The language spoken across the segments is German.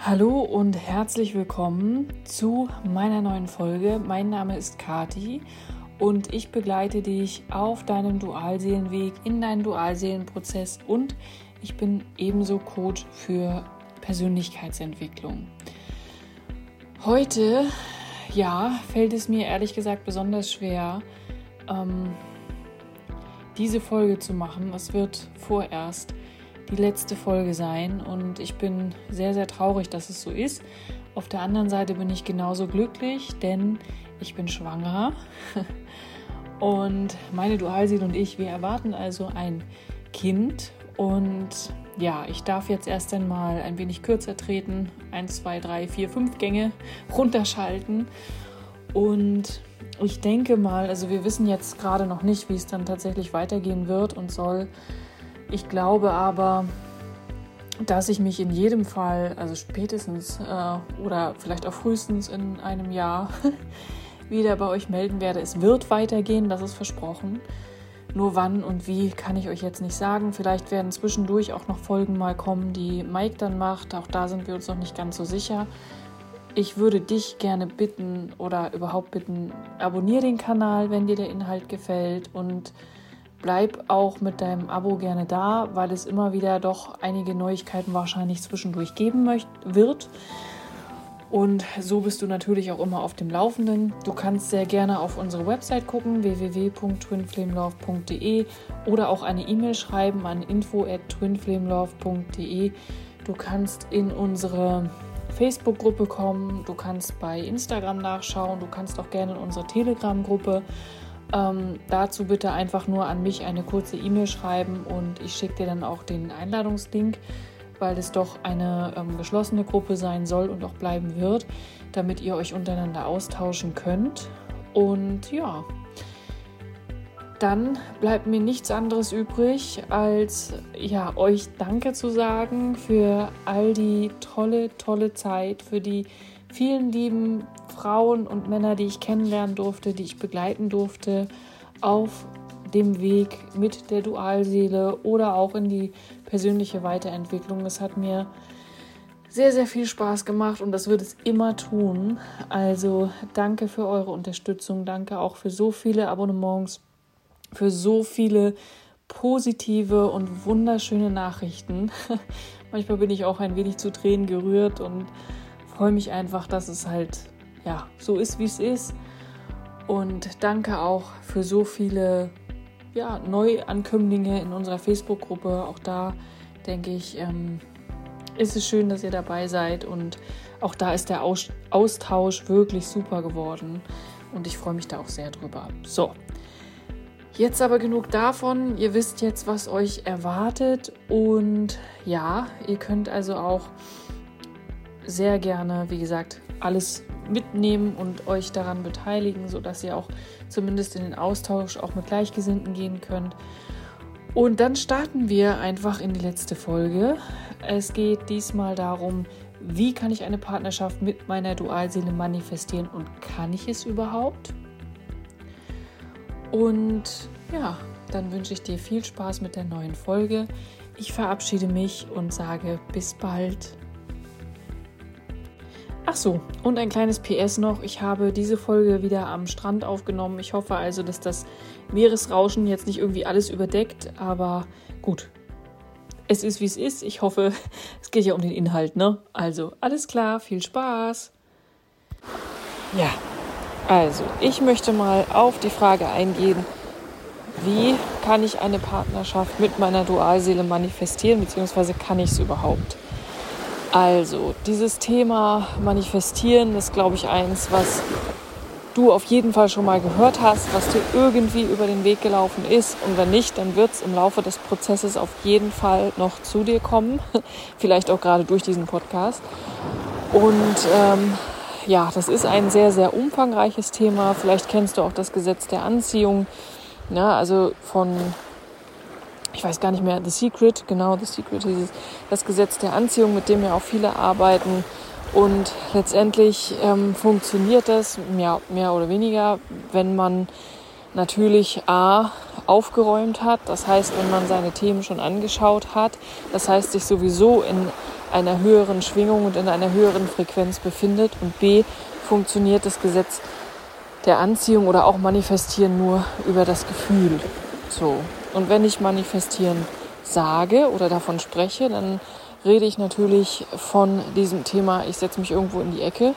Hallo und herzlich willkommen zu meiner neuen Folge. Mein Name ist Kati und ich begleite dich auf deinem Dualseelenweg, in deinen Dualseelenprozess und ich bin ebenso Coach für Persönlichkeitsentwicklung. Heute, ja, fällt es mir ehrlich gesagt besonders schwer, ähm, diese Folge zu machen. Es wird vorerst die letzte Folge sein und ich bin sehr, sehr traurig, dass es so ist. Auf der anderen Seite bin ich genauso glücklich, denn ich bin schwanger und meine Dualseele und ich, wir erwarten also ein Kind und ja, ich darf jetzt erst einmal ein wenig kürzer treten, 1, 2, 3, 4, 5 Gänge runterschalten und ich denke mal, also wir wissen jetzt gerade noch nicht, wie es dann tatsächlich weitergehen wird und soll. Ich glaube aber, dass ich mich in jedem Fall, also spätestens äh, oder vielleicht auch frühestens in einem Jahr wieder bei euch melden werde. Es wird weitergehen, das ist versprochen. Nur wann und wie kann ich euch jetzt nicht sagen. Vielleicht werden zwischendurch auch noch Folgen mal kommen, die Mike dann macht. Auch da sind wir uns noch nicht ganz so sicher. Ich würde dich gerne bitten oder überhaupt bitten, abonniere den Kanal, wenn dir der Inhalt gefällt und bleib auch mit deinem Abo gerne da, weil es immer wieder doch einige Neuigkeiten wahrscheinlich zwischendurch geben möcht wird. Und so bist du natürlich auch immer auf dem Laufenden. Du kannst sehr gerne auf unsere Website gucken, www.twinflamelove.de oder auch eine E-Mail schreiben an info@twinflamelove.de. Du kannst in unsere Facebook-Gruppe kommen, du kannst bei Instagram nachschauen, du kannst auch gerne in unsere Telegram-Gruppe ähm, dazu bitte einfach nur an mich eine kurze E-Mail schreiben und ich schicke dir dann auch den Einladungslink, weil es doch eine ähm, geschlossene Gruppe sein soll und auch bleiben wird, damit ihr euch untereinander austauschen könnt. Und ja, dann bleibt mir nichts anderes übrig, als ja, euch Danke zu sagen für all die tolle, tolle Zeit, für die vielen lieben Frauen und Männer, die ich kennenlernen durfte, die ich begleiten durfte auf dem Weg mit der Dualseele oder auch in die persönliche Weiterentwicklung. Es hat mir sehr, sehr viel Spaß gemacht und das wird es immer tun. Also danke für eure Unterstützung, danke auch für so viele Abonnements, für so viele positive und wunderschöne Nachrichten. Manchmal bin ich auch ein wenig zu Tränen gerührt und freue mich einfach, dass es halt ja so ist, wie es ist. Und danke auch für so viele ja, Neuankömmlinge in unserer Facebook-Gruppe. Auch da denke ich, ähm, ist es schön, dass ihr dabei seid. Und auch da ist der Austausch wirklich super geworden. Und ich freue mich da auch sehr drüber. So, jetzt aber genug davon. Ihr wisst jetzt, was euch erwartet. Und ja, ihr könnt also auch sehr gerne, wie gesagt, alles mitnehmen und euch daran beteiligen, sodass ihr auch zumindest in den Austausch auch mit Gleichgesinnten gehen könnt. Und dann starten wir einfach in die letzte Folge. Es geht diesmal darum, wie kann ich eine Partnerschaft mit meiner Dualseele manifestieren und kann ich es überhaupt? Und ja, dann wünsche ich dir viel Spaß mit der neuen Folge. Ich verabschiede mich und sage bis bald. Ach so, und ein kleines PS noch. Ich habe diese Folge wieder am Strand aufgenommen. Ich hoffe also, dass das Meeresrauschen jetzt nicht irgendwie alles überdeckt. Aber gut, es ist wie es ist. Ich hoffe, es geht ja um den Inhalt, ne? Also, alles klar, viel Spaß. Ja, also, ich möchte mal auf die Frage eingehen, wie kann ich eine Partnerschaft mit meiner Dualseele manifestieren, beziehungsweise kann ich es überhaupt? Also, dieses Thema Manifestieren ist, glaube ich, eins, was du auf jeden Fall schon mal gehört hast, was dir irgendwie über den Weg gelaufen ist. Und wenn nicht, dann wird es im Laufe des Prozesses auf jeden Fall noch zu dir kommen. Vielleicht auch gerade durch diesen Podcast. Und ähm, ja, das ist ein sehr, sehr umfangreiches Thema. Vielleicht kennst du auch das Gesetz der Anziehung. Ja, also von ich weiß gar nicht mehr, The Secret, genau, The Secret hieß es, das Gesetz der Anziehung, mit dem ja auch viele arbeiten. Und letztendlich ähm, funktioniert das mehr, mehr oder weniger, wenn man natürlich A aufgeräumt hat, das heißt, wenn man seine Themen schon angeschaut hat, das heißt, sich sowieso in einer höheren Schwingung und in einer höheren Frequenz befindet und b funktioniert das Gesetz der Anziehung oder auch manifestieren nur über das Gefühl. So. Und wenn ich manifestieren sage oder davon spreche, dann rede ich natürlich von diesem Thema, ich setze mich irgendwo in die Ecke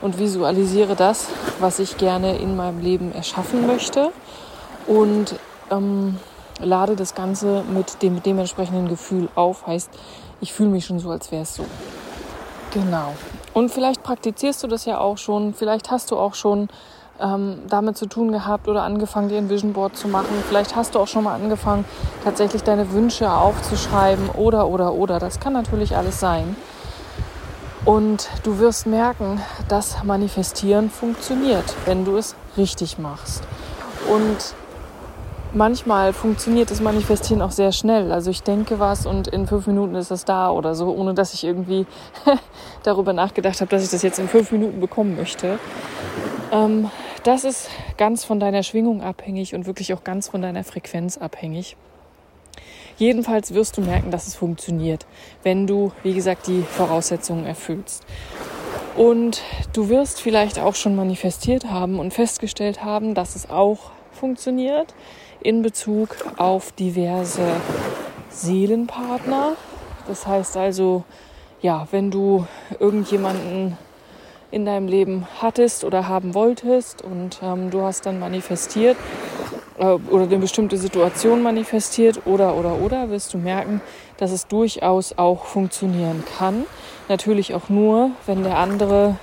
und visualisiere das, was ich gerne in meinem Leben erschaffen möchte und ähm, lade das Ganze mit dem dementsprechenden Gefühl auf. Heißt, ich fühle mich schon so, als wäre es so. Genau. Und vielleicht praktizierst du das ja auch schon, vielleicht hast du auch schon ähm, damit zu tun gehabt oder angefangen, dir ein Vision Board zu machen. Vielleicht hast du auch schon mal angefangen, tatsächlich deine Wünsche aufzuschreiben oder, oder, oder. Das kann natürlich alles sein. Und du wirst merken, dass Manifestieren funktioniert, wenn du es richtig machst. Und manchmal funktioniert das Manifestieren auch sehr schnell. Also ich denke was und in fünf Minuten ist das da oder so, ohne dass ich irgendwie darüber nachgedacht habe, dass ich das jetzt in fünf Minuten bekommen möchte. Ähm, das ist ganz von deiner Schwingung abhängig und wirklich auch ganz von deiner Frequenz abhängig. Jedenfalls wirst du merken, dass es funktioniert, wenn du, wie gesagt, die Voraussetzungen erfüllst. Und du wirst vielleicht auch schon manifestiert haben und festgestellt haben, dass es auch funktioniert in Bezug auf diverse Seelenpartner. Das heißt also, ja, wenn du irgendjemanden in deinem Leben hattest oder haben wolltest und ähm, du hast dann manifestiert äh, oder eine bestimmte Situation manifestiert oder oder oder wirst du merken, dass es durchaus auch funktionieren kann. Natürlich auch nur, wenn der andere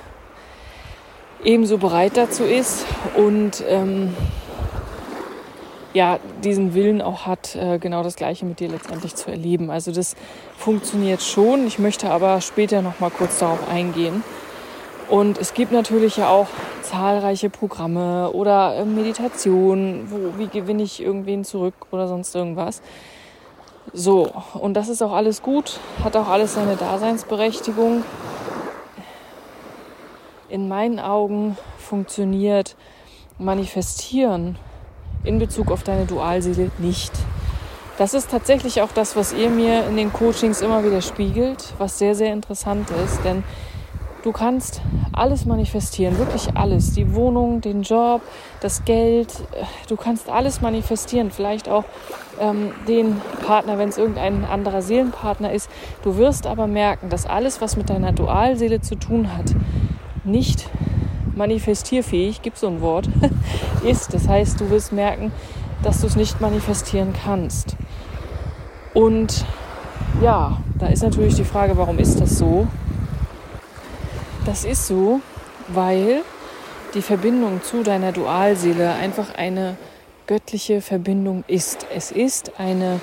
ebenso bereit dazu ist und ähm, ja, diesen Willen auch hat, äh, genau das Gleiche mit dir letztendlich zu erleben. Also das funktioniert schon. Ich möchte aber später noch mal kurz darauf eingehen. Und es gibt natürlich ja auch zahlreiche Programme oder äh, Meditationen, wo, wie gewinne ich irgendwen zurück oder sonst irgendwas. So, und das ist auch alles gut, hat auch alles seine Daseinsberechtigung. In meinen Augen funktioniert Manifestieren in Bezug auf deine Dualseele nicht. Das ist tatsächlich auch das, was ihr mir in den Coachings immer wieder spiegelt, was sehr, sehr interessant ist. Denn du kannst alles manifestieren, wirklich alles. Die Wohnung, den Job, das Geld. Du kannst alles manifestieren. Vielleicht auch ähm, den Partner, wenn es irgendein anderer Seelenpartner ist. Du wirst aber merken, dass alles, was mit deiner Dualseele zu tun hat, nicht manifestierfähig, gibt so ein Wort, ist. Das heißt, du wirst merken, dass du es nicht manifestieren kannst. Und ja, da ist natürlich die Frage, warum ist das so? Das ist so, weil die Verbindung zu deiner Dualseele einfach eine göttliche Verbindung ist. Es ist eine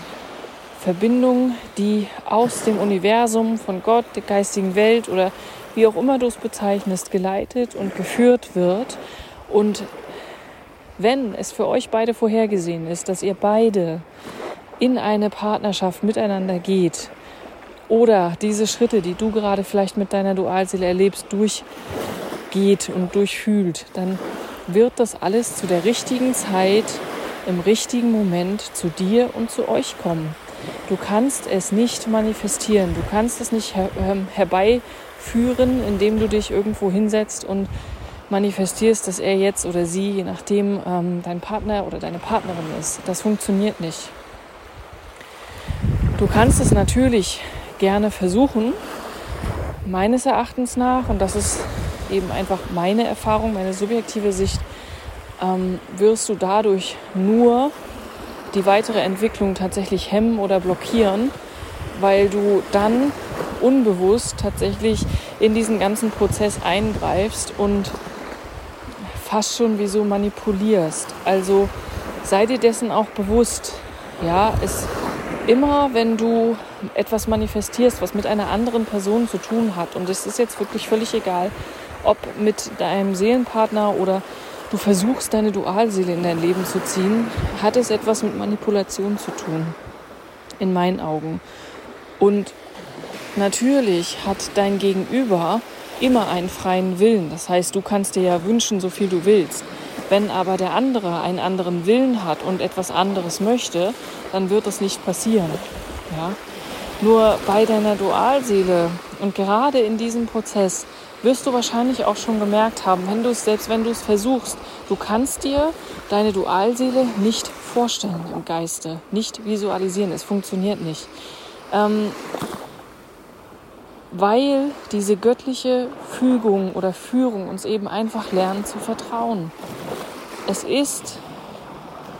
Verbindung, die aus dem Universum von Gott, der geistigen Welt oder wie auch immer du es bezeichnest, geleitet und geführt wird. Und wenn es für euch beide vorhergesehen ist, dass ihr beide in eine Partnerschaft miteinander geht oder diese Schritte, die du gerade vielleicht mit deiner Dualseele erlebst, durchgeht und durchfühlt, dann wird das alles zu der richtigen Zeit, im richtigen Moment zu dir und zu euch kommen. Du kannst es nicht manifestieren, du kannst es nicht her ähm, herbei führen, indem du dich irgendwo hinsetzt und manifestierst, dass er jetzt oder sie, je nachdem, ähm, dein Partner oder deine Partnerin ist. Das funktioniert nicht. Du kannst es natürlich gerne versuchen, meines Erachtens nach, und das ist eben einfach meine Erfahrung, meine subjektive Sicht, ähm, wirst du dadurch nur die weitere Entwicklung tatsächlich hemmen oder blockieren, weil du dann unbewusst tatsächlich in diesen ganzen Prozess eingreifst und fast schon wie so manipulierst. Also sei dir dessen auch bewusst. Ja, es immer, wenn du etwas manifestierst, was mit einer anderen Person zu tun hat, und es ist jetzt wirklich völlig egal, ob mit deinem Seelenpartner oder du versuchst, deine Dualseele in dein Leben zu ziehen, hat es etwas mit Manipulation zu tun. In meinen Augen. Und Natürlich hat dein Gegenüber immer einen freien Willen. Das heißt, du kannst dir ja wünschen, so viel du willst. Wenn aber der andere einen anderen Willen hat und etwas anderes möchte, dann wird das nicht passieren. Ja? Nur bei deiner Dualseele Und gerade in diesem Prozess wirst du wahrscheinlich auch schon gemerkt haben, wenn du es, selbst wenn du es versuchst, du kannst dir deine Dualseele nicht vorstellen im Geiste, nicht visualisieren. Es funktioniert nicht. Ähm, weil diese göttliche Fügung oder Führung uns eben einfach lernt zu vertrauen. Es ist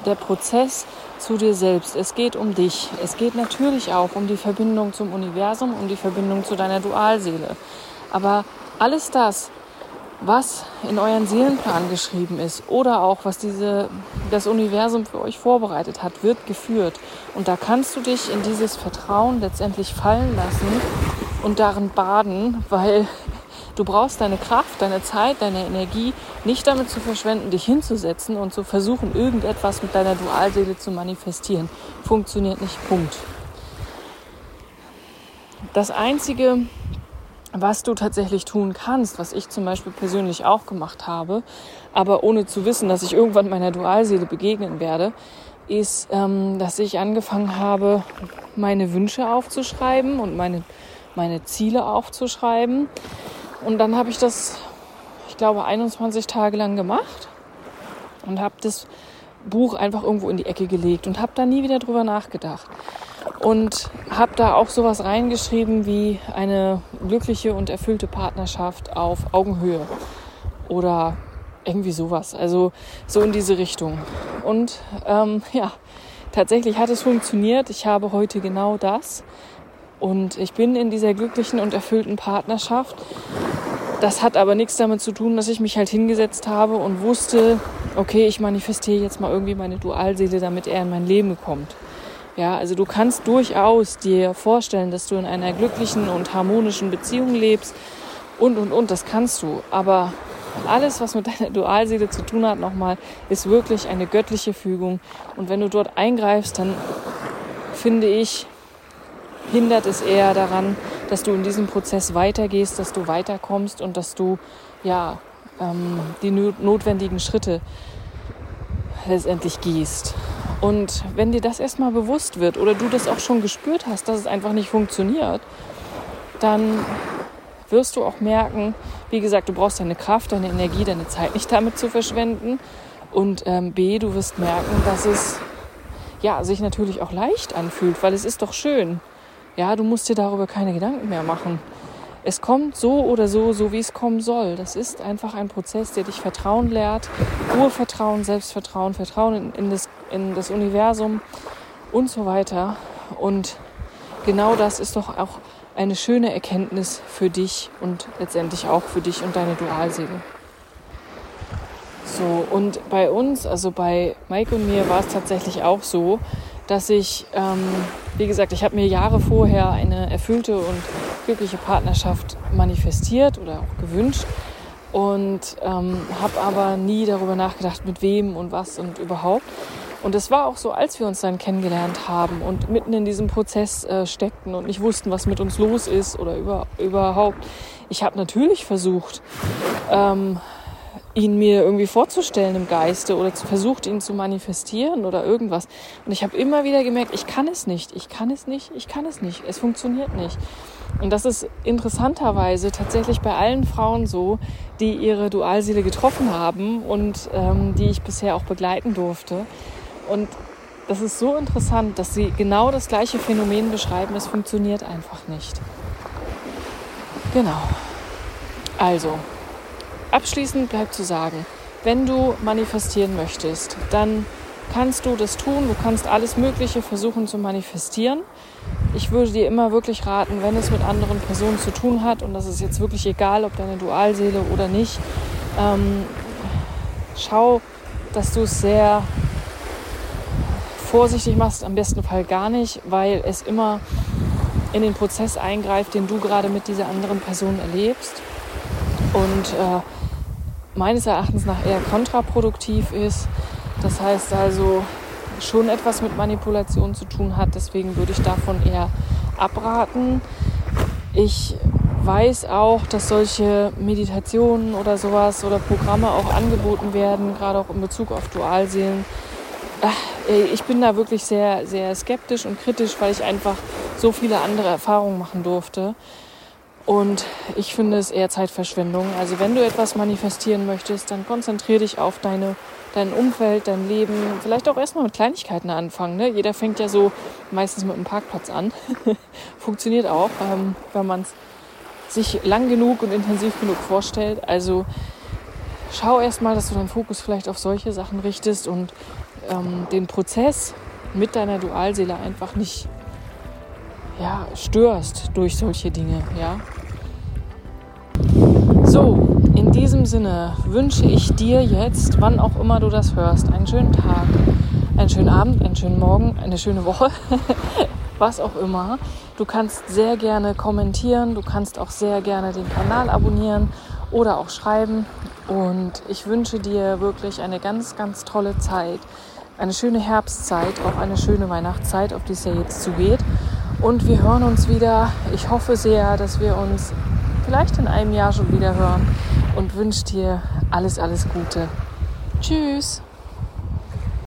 der Prozess zu dir selbst. Es geht um dich. Es geht natürlich auch um die Verbindung zum Universum, um die Verbindung zu deiner Dualseele. Aber alles das, was in euren Seelenplan geschrieben ist oder auch was diese, das Universum für euch vorbereitet hat, wird geführt. Und da kannst du dich in dieses Vertrauen letztendlich fallen lassen und darin baden, weil du brauchst deine Kraft, deine Zeit, deine Energie nicht damit zu verschwenden, dich hinzusetzen und zu versuchen, irgendetwas mit deiner Dualseele zu manifestieren. Funktioniert nicht. Punkt. Das Einzige, was du tatsächlich tun kannst, was ich zum Beispiel persönlich auch gemacht habe, aber ohne zu wissen, dass ich irgendwann meiner Dualseele begegnen werde, ist, ähm, dass ich angefangen habe, meine Wünsche aufzuschreiben und meine, meine Ziele aufzuschreiben. Und dann habe ich das, ich glaube, 21 Tage lang gemacht und habe das Buch einfach irgendwo in die Ecke gelegt und habe da nie wieder drüber nachgedacht und habe da auch sowas reingeschrieben wie eine glückliche und erfüllte Partnerschaft auf Augenhöhe oder irgendwie sowas. Also so in diese Richtung. Und ähm, ja, tatsächlich hat es funktioniert. Ich habe heute genau das. Und ich bin in dieser glücklichen und erfüllten Partnerschaft. Das hat aber nichts damit zu tun, dass ich mich halt hingesetzt habe und wusste, okay, ich manifestiere jetzt mal irgendwie meine Dualseele, damit er in mein Leben kommt. Ja, also du kannst durchaus dir vorstellen, dass du in einer glücklichen und harmonischen Beziehung lebst und, und, und, das kannst du. Aber alles, was mit deiner Dualseele zu tun hat, nochmal, ist wirklich eine göttliche Fügung. Und wenn du dort eingreifst, dann finde ich, hindert es eher daran, dass du in diesem Prozess weitergehst, dass du weiterkommst und dass du ja ähm, die notwendigen Schritte letztendlich gehst. Und wenn dir das erstmal bewusst wird oder du das auch schon gespürt hast, dass es einfach nicht funktioniert, dann wirst du auch merken, wie gesagt, du brauchst deine Kraft, deine Energie, deine Zeit nicht damit zu verschwenden. Und ähm, B, du wirst merken, dass es ja, sich natürlich auch leicht anfühlt, weil es ist doch schön. Ja, du musst dir darüber keine Gedanken mehr machen es kommt so oder so, so wie es kommen soll. Das ist einfach ein Prozess, der dich Vertrauen lehrt. Urvertrauen, Selbstvertrauen, Vertrauen in, in, das, in das Universum und so weiter. Und genau das ist doch auch eine schöne Erkenntnis für dich und letztendlich auch für dich und deine Dualseele. So, und bei uns, also bei Mike und mir, war es tatsächlich auch so, dass ich, ähm, wie gesagt, ich habe mir Jahre vorher eine erfüllte und glückliche Partnerschaft manifestiert oder auch gewünscht und ähm, habe aber nie darüber nachgedacht, mit wem und was und überhaupt. Und es war auch so, als wir uns dann kennengelernt haben und mitten in diesem Prozess äh, steckten und nicht wussten, was mit uns los ist oder über, überhaupt. Ich habe natürlich versucht, ähm, ihn mir irgendwie vorzustellen im Geiste oder versucht, ihn zu manifestieren oder irgendwas. Und ich habe immer wieder gemerkt, ich kann es nicht, ich kann es nicht, ich kann es nicht, es funktioniert nicht. Und das ist interessanterweise tatsächlich bei allen Frauen so, die ihre Dualseele getroffen haben und ähm, die ich bisher auch begleiten durfte. Und das ist so interessant, dass sie genau das gleiche Phänomen beschreiben, es funktioniert einfach nicht. Genau. Also, Abschließend bleibt zu sagen, wenn du manifestieren möchtest, dann kannst du das tun. Du kannst alles Mögliche versuchen zu manifestieren. Ich würde dir immer wirklich raten, wenn es mit anderen Personen zu tun hat, und das ist jetzt wirklich egal, ob deine Dualseele oder nicht, ähm, schau, dass du es sehr vorsichtig machst, am besten Fall gar nicht, weil es immer in den Prozess eingreift, den du gerade mit dieser anderen Person erlebst. Und äh, meines Erachtens nach eher kontraproduktiv ist. Das heißt also schon etwas mit Manipulation zu tun hat. Deswegen würde ich davon eher abraten. Ich weiß auch, dass solche Meditationen oder sowas oder Programme auch angeboten werden, gerade auch in Bezug auf Dualseelen. Ich bin da wirklich sehr, sehr skeptisch und kritisch, weil ich einfach so viele andere Erfahrungen machen durfte. Und ich finde es eher Zeitverschwendung. Also wenn du etwas manifestieren möchtest, dann konzentriere dich auf deine, dein Umfeld, dein Leben. Vielleicht auch erstmal mit Kleinigkeiten anfangen. Ne? Jeder fängt ja so meistens mit einem Parkplatz an. Funktioniert auch, ähm, wenn man es sich lang genug und intensiv genug vorstellt. Also schau erstmal, dass du deinen Fokus vielleicht auf solche Sachen richtest und ähm, den Prozess mit deiner Dualseele einfach nicht ja, störst durch solche Dinge, ja. So, in diesem Sinne wünsche ich dir jetzt, wann auch immer du das hörst, einen schönen Tag, einen schönen Abend, einen schönen Morgen, eine schöne Woche, was auch immer. Du kannst sehr gerne kommentieren, du kannst auch sehr gerne den Kanal abonnieren oder auch schreiben. Und ich wünsche dir wirklich eine ganz, ganz tolle Zeit, eine schöne Herbstzeit, auch eine schöne Weihnachtszeit, auf die es ja jetzt zugeht. Und wir hören uns wieder. Ich hoffe sehr, dass wir uns vielleicht in einem Jahr schon wieder hören und wünsche dir alles, alles Gute. Tschüss.